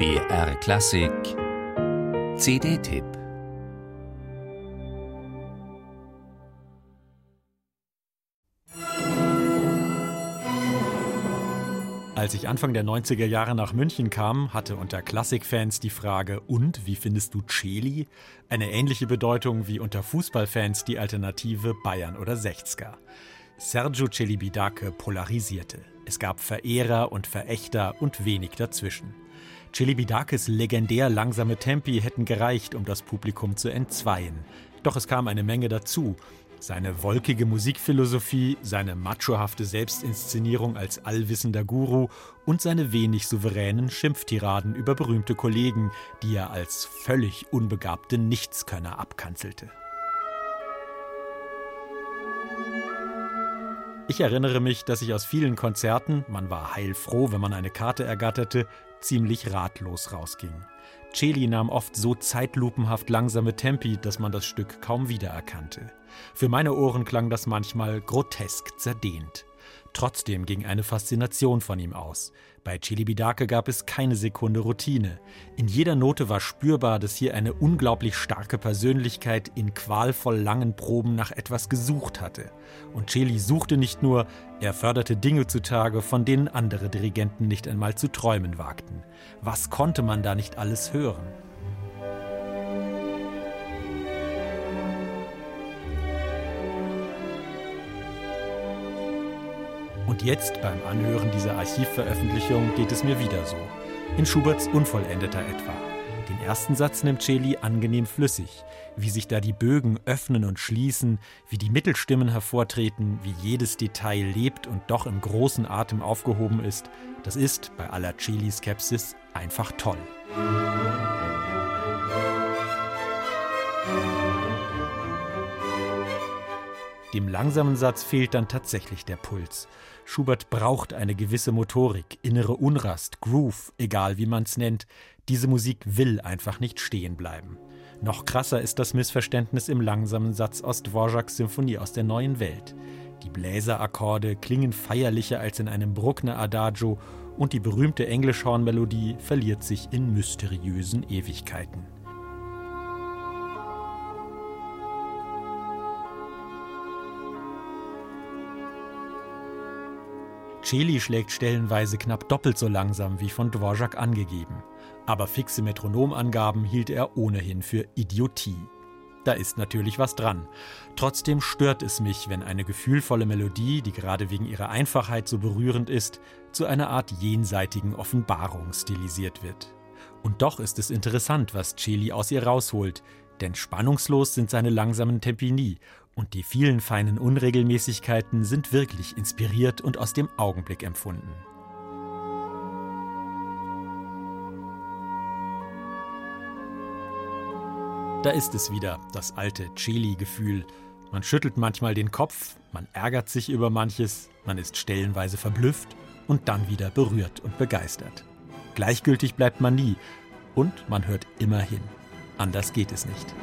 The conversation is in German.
BR Klassik CD-Tipp Als ich Anfang der 90er Jahre nach München kam, hatte unter Klassikfans die Frage, und wie findest du Celi? Eine ähnliche Bedeutung wie unter Fußballfans die Alternative Bayern oder Sechzger. Sergio Celibidache polarisierte. Es gab Verehrer und Verächter und wenig dazwischen. Celibidakes legendär langsame Tempi hätten gereicht, um das Publikum zu entzweien. Doch es kam eine Menge dazu. Seine wolkige Musikphilosophie, seine machohafte Selbstinszenierung als allwissender Guru und seine wenig souveränen Schimpftiraden über berühmte Kollegen, die er als völlig unbegabte Nichtskönner abkanzelte. Ich erinnere mich, dass ich aus vielen Konzerten, man war heilfroh, wenn man eine Karte ergatterte, ziemlich ratlos rausging. Celi nahm oft so zeitlupenhaft langsame Tempi, dass man das Stück kaum wiedererkannte. Für meine Ohren klang das manchmal grotesk zerdehnt. Trotzdem ging eine Faszination von ihm aus. Bei Chilibidake gab es keine Sekunde Routine. In jeder Note war spürbar, dass hier eine unglaublich starke Persönlichkeit in qualvoll langen Proben nach etwas gesucht hatte. Und Cheli suchte nicht nur, er förderte Dinge zutage, von denen andere Dirigenten nicht einmal zu träumen wagten. Was konnte man da nicht alles hören? Und jetzt beim Anhören dieser Archivveröffentlichung geht es mir wieder so. In Schuberts Unvollendeter etwa. Den ersten Satz nimmt Celi angenehm flüssig. Wie sich da die Bögen öffnen und schließen, wie die Mittelstimmen hervortreten, wie jedes Detail lebt und doch im großen Atem aufgehoben ist, das ist bei aller Celi-Skepsis einfach toll. Dem langsamen Satz fehlt dann tatsächlich der Puls. Schubert braucht eine gewisse Motorik, innere Unrast, Groove, egal wie man es nennt. Diese Musik will einfach nicht stehen bleiben. Noch krasser ist das Missverständnis im langsamen Satz aus Dvorak's Symphonie aus der neuen Welt. Die Bläserakkorde klingen feierlicher als in einem Bruckner Adagio und die berühmte Englischhornmelodie verliert sich in mysteriösen Ewigkeiten. Celi schlägt stellenweise knapp doppelt so langsam wie von Dvorak angegeben. Aber fixe Metronomangaben hielt er ohnehin für Idiotie. Da ist natürlich was dran. Trotzdem stört es mich, wenn eine gefühlvolle Melodie, die gerade wegen ihrer Einfachheit so berührend ist, zu einer Art jenseitigen Offenbarung stilisiert wird. Und doch ist es interessant, was Celi aus ihr rausholt, denn spannungslos sind seine langsamen Tempi nie und die vielen feinen Unregelmäßigkeiten sind wirklich inspiriert und aus dem Augenblick empfunden. Da ist es wieder, das alte Chili-Gefühl. Man schüttelt manchmal den Kopf, man ärgert sich über manches, man ist stellenweise verblüfft und dann wieder berührt und begeistert. Gleichgültig bleibt man nie und man hört immer hin. Anders geht es nicht.